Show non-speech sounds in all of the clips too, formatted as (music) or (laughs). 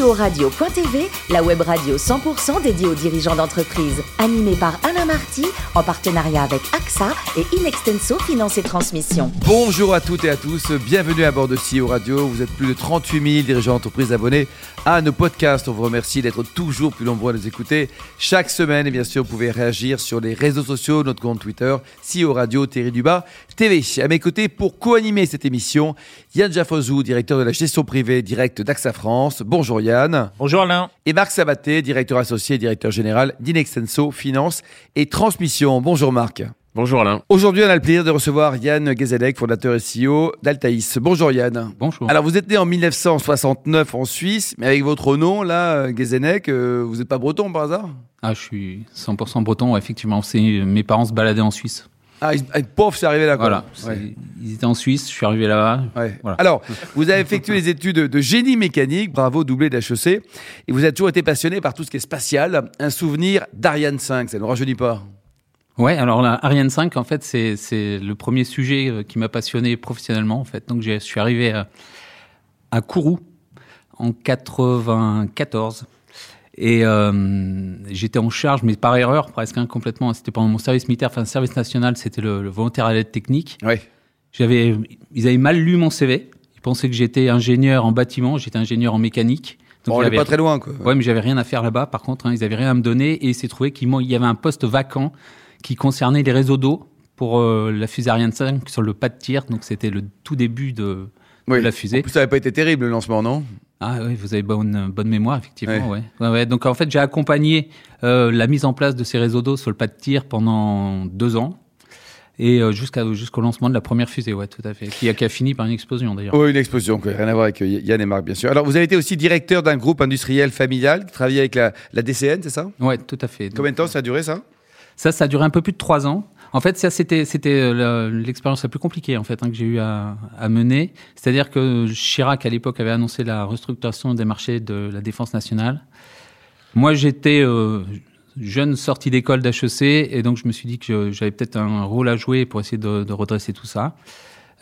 CEO-radio.tv, la web radio 100% dédiée aux dirigeants d'entreprise. Animée par Alain Marty, en partenariat avec AXA et Inextenso Finance et Transmission. Bonjour à toutes et à tous, bienvenue à bord de CEO Radio. Vous êtes plus de 38 000 dirigeants d'entreprise abonnés à nos podcasts. On vous remercie d'être toujours plus nombreux à nous écouter chaque semaine. Et bien sûr, vous pouvez réagir sur les réseaux sociaux, notre compte Twitter, CEO Radio, Thierry Dubas, TV. À mes côtés, pour co-animer cette émission, Yann Jaffozou, directeur de la gestion privée directe d'AXA France. Bonjour Yann. Bonjour Alain. Et Marc Sabaté, directeur associé et directeur général d'Inextenso Finance et Transmission. Bonjour Marc. Bonjour Alain. Aujourd'hui, on a le plaisir de recevoir Yann Gezelek, fondateur et CEO d'Altaïs. Bonjour Yann. Bonjour. Alors, vous êtes né en 1969 en Suisse, mais avec votre nom, là, Gezelek, euh, vous n'êtes pas breton par hasard? Ah, je suis 100% breton, effectivement. C'est mes parents se baladaient en Suisse. Ah, ils- ah, pauvre, c'est arrivé là. quoi. Voilà. Ouais. Ils étaient en Suisse, je suis arrivé là-bas. Ouais. Voilà. Alors, vous avez effectué les études de génie mécanique, bravo, doublé d'HEC, et vous avez toujours été passionné par tout ce qui est spatial. Un souvenir d'Ariane 5, ça ne rajeunit pas. Ouais, alors la Ariane 5, en fait, c'est c'est le premier sujet euh, qui m'a passionné professionnellement, en fait. Donc, je suis arrivé à, à Kourou en 94. Et euh, j'étais en charge, mais par erreur presque, hein, complètement. C'était pendant mon service militaire, enfin, service national, c'était le, le volontaire à l'aide technique. Ouais. J'avais, ils avaient mal lu mon CV. Ils pensaient que j'étais ingénieur en bâtiment, j'étais ingénieur en mécanique. Bon, on n'est pas très loin, quoi. Ouais, mais j'avais rien à faire là-bas. Par contre, hein, ils avaient rien à me donner et il s'est trouvé qu'il y avait un poste vacant qui concernait les réseaux d'eau pour euh, la fusée Ariane 5 sur le pas de tir. Donc c'était le tout début de, de la En fusée. plus, ça n'avait pas été terrible le lancement, non? Ah oui, vous avez bonne, bonne mémoire, effectivement. Ouais. Ouais, ouais. Donc en fait, j'ai accompagné euh, la mise en place de ces réseaux d'eau sur le pas de tir pendant deux ans. Et euh, jusqu'au lancement de la première fusée, ouais, tout à fait. Qui a, qui a fini par une explosion d'ailleurs. Oui, une explosion, rien à voir avec euh, Yann et Marc, bien sûr. Alors, vous avez été aussi directeur d'un groupe industriel familial qui travaillait avec la, la DCN, c'est ça? Ouais, tout à fait. Combien de temps ça a duré, ça? Ça, ça a duré un peu plus de trois ans. En fait, ça, c'était, c'était euh, le- l'expérience la plus compliquée en fait hein, que j'ai eu à, à mener. C'est-à-dire que Chirac, à l'époque, avait annoncé la restructuration des marchés de la défense nationale. Moi, j'étais euh, jeune sorti d'école d'HEC et donc je me suis dit que j'avais peut-être un rôle à jouer pour essayer de, de redresser tout ça.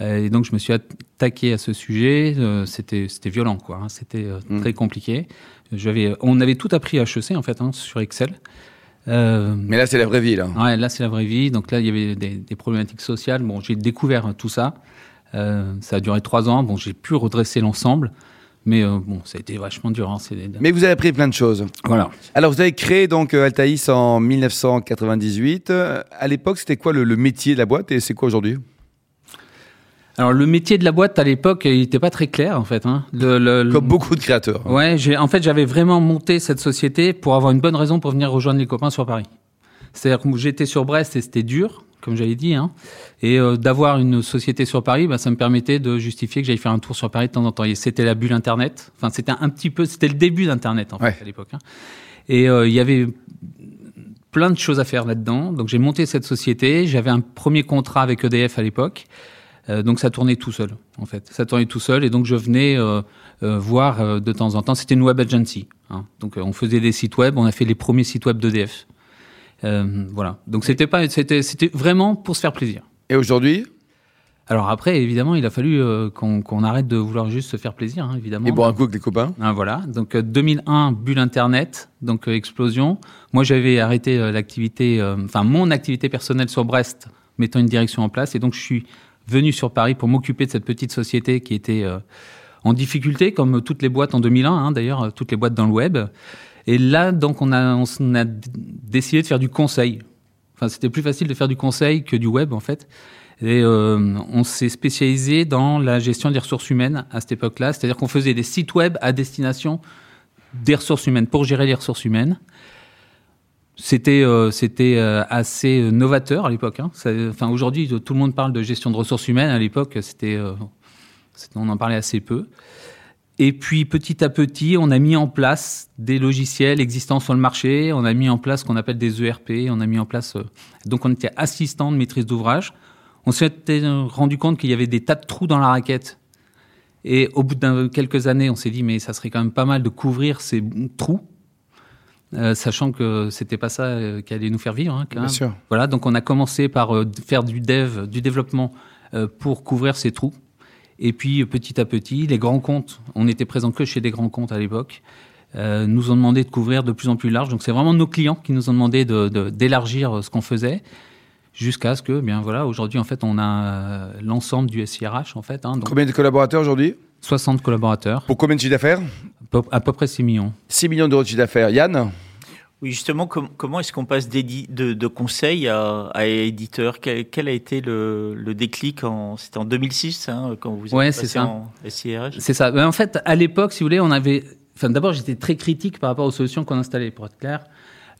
Euh, Et donc je me suis attaqué à ce sujet. C'était, c'était violent, quoi. hein. C'était euh, Mm. très compliqué. J'avais, on avait tout appris à HEC en fait hein, sur Excel. Euh, Mais là, c'est la vraie vie, là. Ouais, là, c'est la vraie vie. Donc là, il y avait des, des problématiques sociales. Bon, j'ai découvert tout ça. Euh, ça a duré trois ans. Bon, j'ai pu redresser l'ensemble. Mais euh, bon, ça a été vachement dur. hein. Mais vous avez appris plein de choses. Voilà. Alors, vous avez créé donc Altaïs en 1998. Euh, À l'époque, c'était quoi le, le métier de la boîte et c'est quoi aujourd'hui? Alors, le métier de la boîte, à l'époque, il n'était pas très clair, en fait. Hein. Le, le- le- Comme beaucoup de créateurs. Ouais, j'ai, en fait, j'avais vraiment monté cette société pour avoir une bonne raison pour venir rejoindre les copains sur Paris. C'est-à-dire que j'étais sur Brest et c'était dur, comme j'avais dit. Hein. Et euh, d'avoir une société sur Paris, bah, ça me permettait de justifier que j'allais faire un tour sur Paris de temps en temps. Et c'était la bulle Internet. Enfin, c'était un petit peu, c'était le début d'Internet, en fait, Ouais. à l'époque. hein. Et euh, il y avait plein de choses à faire là-dedans. Donc j'ai monté cette société. J'avais un premier contrat avec EDF à l'époque. Euh, donc ça tournait tout seul, en fait. Ça tournait tout seul. Et donc je venais euh, euh, voir de temps en temps. C'était une web agency. hein. Donc on faisait des sites web. On a fait les premiers sites web d'EDF. Voilà. Donc c'était pas, c'était, c'était vraiment pour se faire plaisir. Et aujourd'hui? Alors après, évidemment, il a fallu qu'on, qu'on arrête de vouloir juste se faire plaisir, hein, évidemment. Et boire un coup avec les copains? Ah, voilà. Donc euh, 2001, bulle Internet, donc explosion. Moi, j'avais arrêté l'activité, enfin mon activité personnelle sur Brest, mettant une direction en place, et donc je suis venu sur Paris pour m'occuper de cette petite société qui était euh, en difficulté, comme toutes les boîtes en 2001, hein, d'ailleurs, euh, toutes les boîtes dans le web. Et là, donc, on a, on a décidé de faire du conseil. Enfin, c'était plus facile de faire du conseil que du web, en fait. Et euh, on s'est spécialisé dans la gestion des ressources humaines à cette époque-là. C'est-à-dire qu'on faisait des sites web à destination des ressources humaines, pour gérer les ressources humaines. C'était euh, euh, assez euh, novateur à l'époque. Hein. Enfin, aujourd'hui, tout le monde parle de gestion de ressources humaines. À l'époque, euh, on en parlait assez peu. Et puis petit à petit, on a mis en place des logiciels existants sur le marché. On a mis en place ce qu'on appelle des ERP. On a mis en place euh, donc on était assistant de maîtrise d'ouvrage. On s'est rendu compte qu'il y avait des tas de trous dans la raquette. Et au bout de quelques années, on s'est dit mais ça serait quand même pas mal de couvrir ces trous, euh, sachant que c'était pas ça euh, qui allait nous faire vivre. hein, quand Bien sûr. Voilà, donc on a commencé par euh, faire du dev, du développement pour couvrir ces trous. Et puis petit à petit, les grands comptes, on n'était présent que chez des grands comptes à l'époque, nous ont demandé de couvrir de plus en plus large. Donc c'est vraiment nos clients qui nous ont demandé d'élargir de, ce qu'on faisait jusqu'à ce que, bien voilà, aujourd'hui en fait, on a l'ensemble du SIRH en fait. Hein, Combien de collaborateurs aujourd'hui? 60 collaborateurs. Pour combien de chiffre d'affaires? À peu près 6 millions. 6 millions d'euros de chiffre d'affaires. Yann? Oui, justement, comment est-ce qu'on passe de, de, conseil à, à éditeur? Quel, a été le, déclic C'était en 2006 hein, quand vous êtes ouais, passé ça. en SIRH C'est ça. Ben, en fait, à l'époque, si vous voulez, on avait. Enfin, d'abord, j'étais très critique par rapport aux solutions qu'on installait, pour être clair.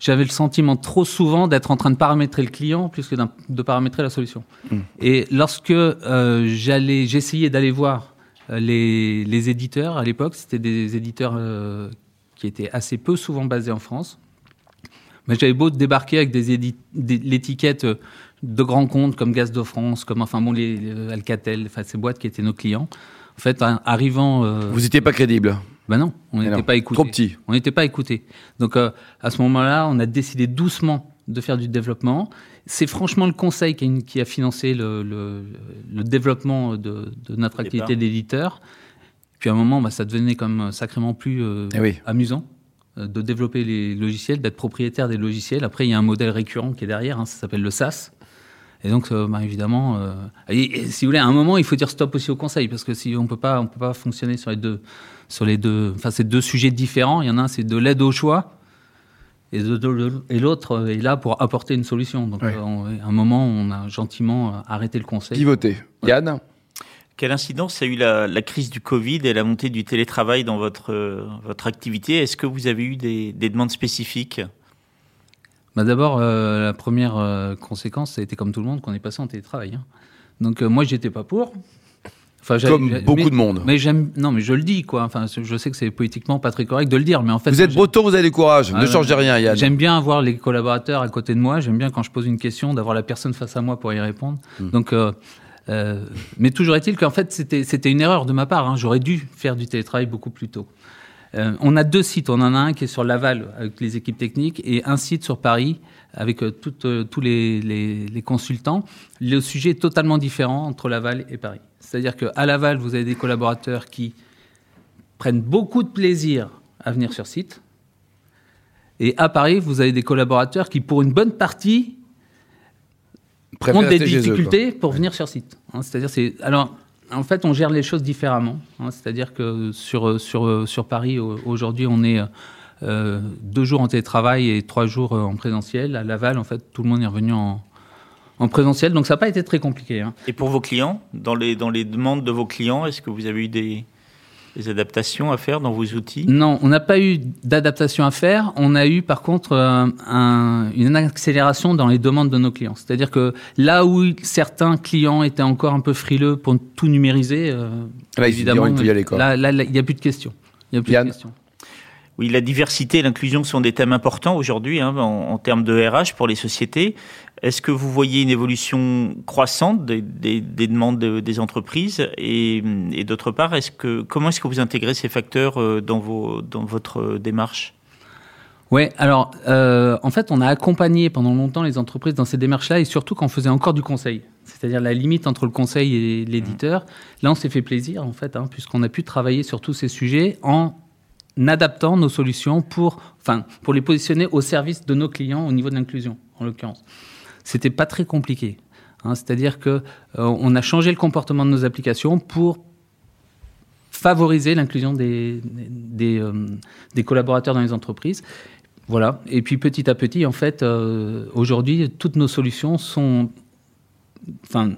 J'avais le sentiment trop souvent d'être en train de paramétrer le client plus que de paramétrer la solution. Hmm. Et lorsque euh, j'allais, j'essayais d'aller voir euh, les, les, éditeurs à l'époque, c'était des éditeurs euh, qui étaient assez peu souvent basés en France mais j'avais beau débarquer avec des, l'étiquette de grands comptes comme Gaz de France, comme enfin bon les, Alcatel, enfin ces boîtes qui étaient nos clients. En fait, arrivant, euh, vous n'étiez pas crédible. Ben non, on n'était pas écouté. Trop petit. On n'était pas écouté. Donc euh, à ce moment-là, on a décidé doucement de faire du développement. C'est franchement le conseil qui a, financé le, le, développement de, de notre activité d'éditeur. Puis à un moment, bah, ça devenait comme sacrément plus euh, eh amusant. Euh, de développer les logiciels, d'être propriétaire des logiciels. Après, il y a un modèle récurrent qui est derrière, hein, ça s'appelle le SaaS. Et donc, euh, bah, évidemment, euh, si vous voulez, à un moment, il faut dire stop aussi au conseil, parce que si on peut pas, on peut pas fonctionner sur les deux, sur les deux, enfin, c'est deux sujets différents. Il y en a un, c'est de l'aide au choix, et, et l'autre est là pour apporter une solution. Donc, à un moment, on a gentiment arrêté le conseil. Pivoté. Yann quelle incidence a eu la, crise du Covid et la montée du télétravail dans votre, votre activité? Est-ce que vous avez eu des, demandes spécifiques? Bah D'abord, euh, la première euh, conséquence, ça a été comme tout le monde qu'on est passé en télétravail. Hein. Donc euh, moi, j'étais pas pour. Enfin, comme beaucoup de monde. Mais j'aime, non, mais je le dis quoi. Enfin, je sais que c'est politiquement pas très correct de le dire, mais en fait. Vous êtes breton, vous avez du courage. ne changez rien, Yann. J'aime bien avoir les collaborateurs à côté de moi. J'aime bien quand je pose une question d'avoir la personne face à moi pour y répondre. Hmm. Donc euh, mais toujours est-il qu'en fait, c'était une erreur de ma part. Hein. J'aurais dû faire du télétravail beaucoup plus tôt. Euh, on a deux sites. On en a un qui est sur Laval avec les équipes techniques et un site sur Paris avec euh, tous les, les, consultants. Le sujet est totalement différent entre Laval et Paris. C'est-à-dire qu'à Laval, vous avez des collaborateurs qui prennent beaucoup de plaisir à venir sur site. Et à Paris, vous avez des collaborateurs qui, pour une bonne partie, ont des difficultés pour venir sur site. Hein, c'est-à-dire, c'est alors en fait, on gère les choses différemment. Hein, c'est-à-dire que sur sur sur Paris aujourd'hui, on est euh, deux jours en télétravail et trois jours en présentiel. À Laval, en fait, tout le monde est revenu en, en présentiel, donc ça n'a pas été très compliqué. Hein. Et pour vos clients, dans les dans les demandes de vos clients, est-ce que vous avez eu des des adaptations à faire dans vos outils Non, on n'a pas eu d'adaptation à faire. On a eu par contre euh, une accélération dans les demandes de nos clients. C'est-à-dire que là où certains clients étaient encore un peu frileux pour tout numériser, euh, là, évidemment, il n'y a plus de questions. Il y a plus de questions. Oui, la diversité et l'inclusion sont des thèmes importants aujourd'hui hein, en, termes de RH pour les sociétés. Est-ce que vous voyez une évolution croissante des, demandes des entreprises et, d'autre part, est-ce que comment est-ce que vous intégrez ces facteurs euh, dans vos dans votre démarche? Oui, alors euh, en fait, on a accompagné pendant longtemps les entreprises dans ces démarches-là et surtout quand on faisait encore du conseil, c'est-à-dire la limite entre le conseil et l'éditeur. Là, on s'est fait plaisir en fait, hein, puisqu'on a pu travailler sur tous ces sujets en adaptant nos solutions pour, enfin, pour les positionner au service de nos clients au niveau de l'inclusion, en l'occurrence. C'était pas très compliqué. Hein, C'est-à-dire que euh, a changé le comportement de nos applications pour favoriser l'inclusion des, euh, des, collaborateurs dans les entreprises. Voilà. Et puis petit à petit, en fait, euh, aujourd'hui, toutes nos solutions sont,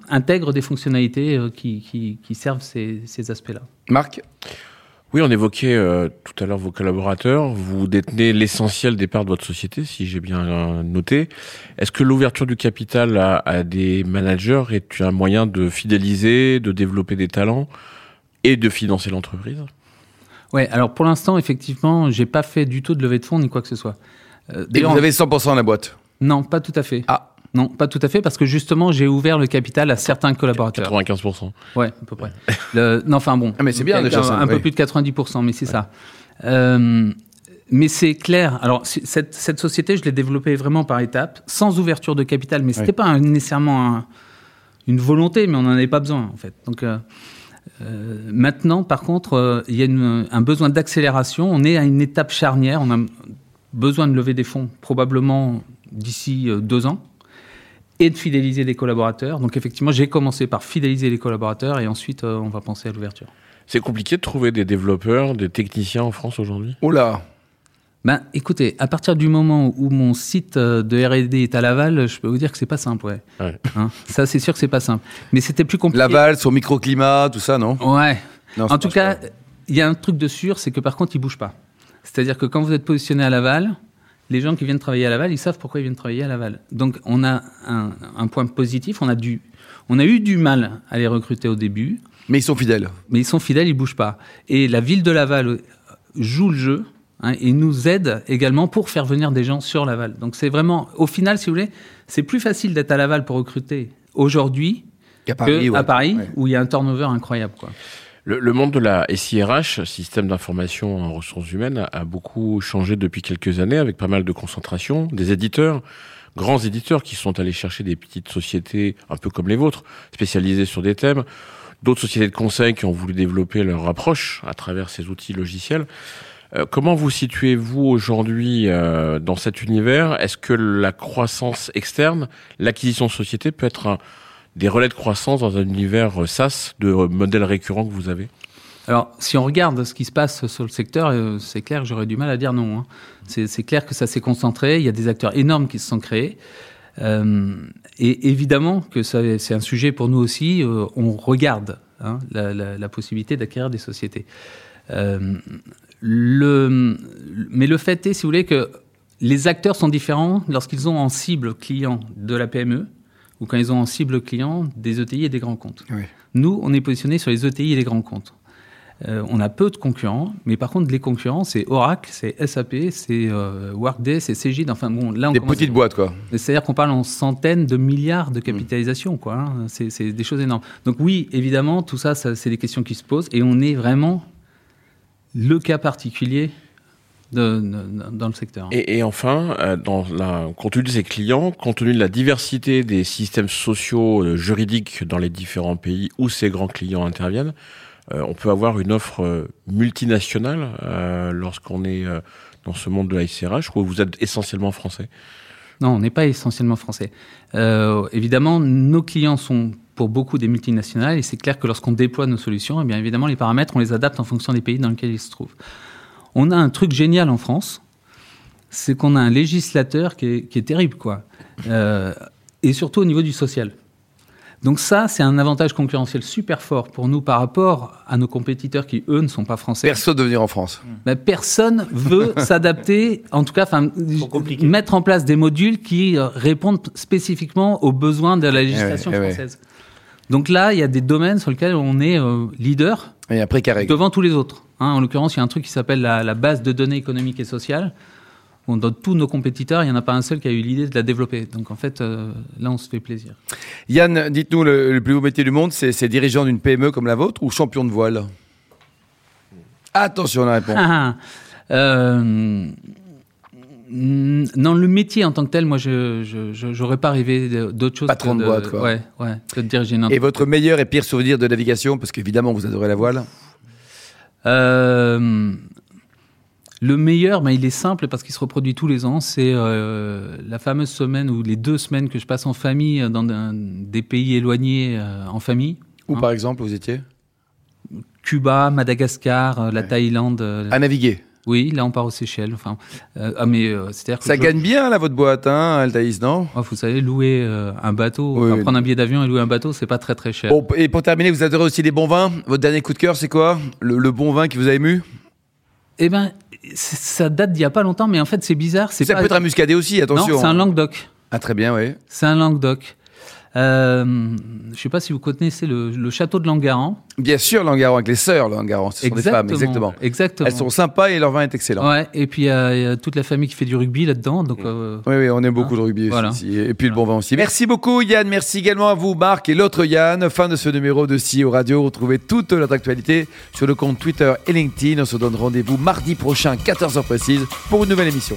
intègrent des fonctionnalités qui, qui, qui servent ces, ces aspects-là. Marc? Oui, on évoquait euh, tout à l'heure vos collaborateurs. Vous détenez l'essentiel des parts de votre société, si j'ai bien euh, noté. Est-ce que l'ouverture du capital à, des managers est un moyen de fidéliser, de développer des talents et de financer l'entreprise? Oui, alors pour l'instant, effectivement, j'ai pas fait du tout de levée de fonds ni quoi que ce soit. Euh, et vous avez 100% dans la boîte? Non, pas tout à fait. Ah. Non, pas tout à fait, parce que justement, j'ai ouvert le capital à certains collaborateurs. 95%. Ouais, à peu près. (laughs) non, enfin bon. Ah, mais c'est bien déjà Un, peu plus de 90%, mais c'est ça. Euh, mais c'est clair. Alors, cette, cette, société, je l'ai développée vraiment par étapes, sans ouverture de capital, mais c'était pas nécessairement une volonté, mais on n'en avait pas besoin, en fait. Donc, euh, Euh, maintenant, par contre, euh, il y a une- un besoin d'accélération. On est à une étape charnière. On a besoin de lever des fonds probablement d'ici euh, deux ans et de fidéliser les collaborateurs. Donc effectivement, j'ai commencé par fidéliser les collaborateurs et ensuite euh, on va penser à l'ouverture. C'est compliqué de trouver des développeurs, des techniciens en France aujourd'hui? Oh là Ben, écoutez, à partir du moment où mon site euh, de R&D est à Laval, je peux vous dire que c'est pas simple, ouais. Ouais. Hein, ça, c'est sûr que c'est pas simple. Mais c'était plus compliqué. Laval, son microclimat, tout ça, non? Ouais. Non, en tout cas, il y a un truc de sûr, c'est que par contre, il bouge pas. C'est-à-dire que quand vous êtes positionné à Laval, les gens qui viennent travailler à Laval, ils savent pourquoi ils viennent travailler à Laval. Donc, on a un, un point positif. On a dû, on a eu du mal à les recruter au début, Mais ils sont fidèles. mais ils sont fidèles, ils bougent pas. Et la ville de Laval euh, joue le jeu hein, et nous aide également pour faire venir des gens sur Laval. Donc, c'est vraiment, au final, si vous voulez, c'est plus facile d'être à Laval pour recruter aujourd'hui Qu'à que Paris, ouais. à Paris, Ouais. où il y a un turnover incroyable, quoi. Le, le monde de la SIRH, système d'information en ressources humaines, a, beaucoup changé depuis quelques années avec pas mal de concentration, des éditeurs, grands éditeurs qui sont allés chercher des petites sociétés un peu comme les vôtres, spécialisées sur des thèmes, d'autres sociétés de conseil qui ont voulu développer leur approche à travers ces outils logiciels. Euh, comment vous situez-vous aujourd'hui euh, dans cet univers? Est-ce que la croissance externe, l'acquisition de société peut être un- des relais de croissance dans un univers euh, SaaS de euh, modèles récurrents que vous avez Alors, si on regarde ce qui se passe sur le secteur, euh, c'est clair que j'aurais du mal à dire non. hein. C'est clair que ça s'est concentré. Il y a des acteurs énormes qui se sont créés. Et évidemment que c'est un sujet pour nous aussi. on regarde hein, la, possibilité d'acquérir des sociétés. Mais le fait est, si vous voulez, que les acteurs sont différents lorsqu'ils ont en cible client de la PME ou quand ils ont en cible client des ETI et des grands comptes. Oui. Nous, on est positionné sur les ETI et les grands comptes. Euh, on a peu de concurrents, mais par contre, les concurrents, c'est Oracle, c'est SAP, c'est euh, Workday, c'est Cegid. Enfin bon, là, on Des petites boîtes, quoi. C'est-à-dire qu'on parle en centaines de milliards de capitalisation, quoi. hein. C'est c'est des choses énormes. Donc oui, évidemment, tout ça, ça c'est des questions qui se posent, et on est vraiment le cas particulier de- de- dans le secteur. Et, et enfin, euh, dans la, compte tenu de ces clients, compte tenu de la diversité des systèmes sociaux, euh, juridiques dans les différents pays où ces grands clients interviennent, euh, on peut avoir une offre multinationale lorsqu'on est dans ce monde de la SRH où vous êtes essentiellement français? Non, on n'est pas essentiellement français. Évidemment, nos clients sont pour beaucoup des multinationales et c'est clair que lorsqu'on déploie nos solutions, eh bien évidemment, les paramètres, on les adapte en fonction des pays dans lesquels ils se trouvent. On a un truc génial en France, c'est qu'on a un législateur qui est, qui est terrible, quoi. Euh, et surtout au niveau du social. Donc ça, c'est un avantage concurrentiel super fort pour nous par rapport à nos compétiteurs qui, eux, ne sont pas français. Personne de venir en France. Ben, personne veut (laughs) s'adapter, en tout cas, mettre en place des modules qui euh, répondent spécifiquement aux besoins de la législation Eh ouais, eh ouais. Donc là, il y a des domaines sur lesquels on est euh, leader Et après, carré. devant tous les autres. Hein, en l'occurrence, il y a un truc qui s'appelle la, la base de données économiques et sociales. Bon, dans tous nos compétiteurs, il n'y en a pas un seul qui a eu l'idée de la développer. Donc en fait, euh, là, on se fait plaisir. Yann, dites-nous, le, le plus beau métier du monde, c'est dirigeant d'une PME comme la vôtre ou champion de voile? Attention à la réponse. Euh, non, le métier en tant que tel, moi, je j'aurais pas rêvé d'autre chose Patron que de boîte, quoi. Ouais, ouais, que de diriger une Et votre meilleur et pire souvenir de navigation Parce qu'évidemment, vous adorez la voile. Euh, le meilleur, ben, il est simple parce qu'il se reproduit tous les ans. C'est euh, la fameuse semaine ou les deux semaines que je passe en famille euh, dans un- des pays éloignés euh, en famille. Où Hein par exemple vous étiez? Cuba, Madagascar, la Thaïlande. À naviguer. Oui, là on part aux Seychelles. Enfin, euh, ah, mais euh, c'est-à-dire que Ça je- gagne bien là votre boîte, hein, Altaïs, non? Oh, vous savez, louer euh, un bateau, Oui, enfin, oui. prendre un billet d'avion et louer un bateau, c'est pas très très cher. Bon, et pour terminer, vous adorez aussi les bons vins. Votre dernier coup de cœur, c'est quoi? Le, le bon vin qui vous a ému? Eh ben, ça date d'il y a pas longtemps, mais en fait c'est bizarre. C'est Ça pas... peut être un muscadet aussi, Non, attention. c'est un Languedoc. Ah très bien, oui. C'est un Languedoc. Euh, je sais pas si vous connaissez le, le château de Langaran. Bien sûr, Langaron, avec les sœurs Langaron, ce sont des femmes, exactement. Exactement. Elles sont sympas et leur vin est excellent. Ouais, et puis il y, a il y a toute la famille qui fait du rugby là-dedans. Donc, euh, Oui, oui, on aime beaucoup Hein le rugby Voilà. aussi. Et puis le bon vin aussi. Merci beaucoup Yann, merci également à vous Marc et l'autre Yann. Fin de ce numéro de CEO Radio. Retrouvez toute notre actualité sur le compte Twitter et LinkedIn. On se donne rendez-vous mardi prochain, 14h précise, pour une nouvelle émission.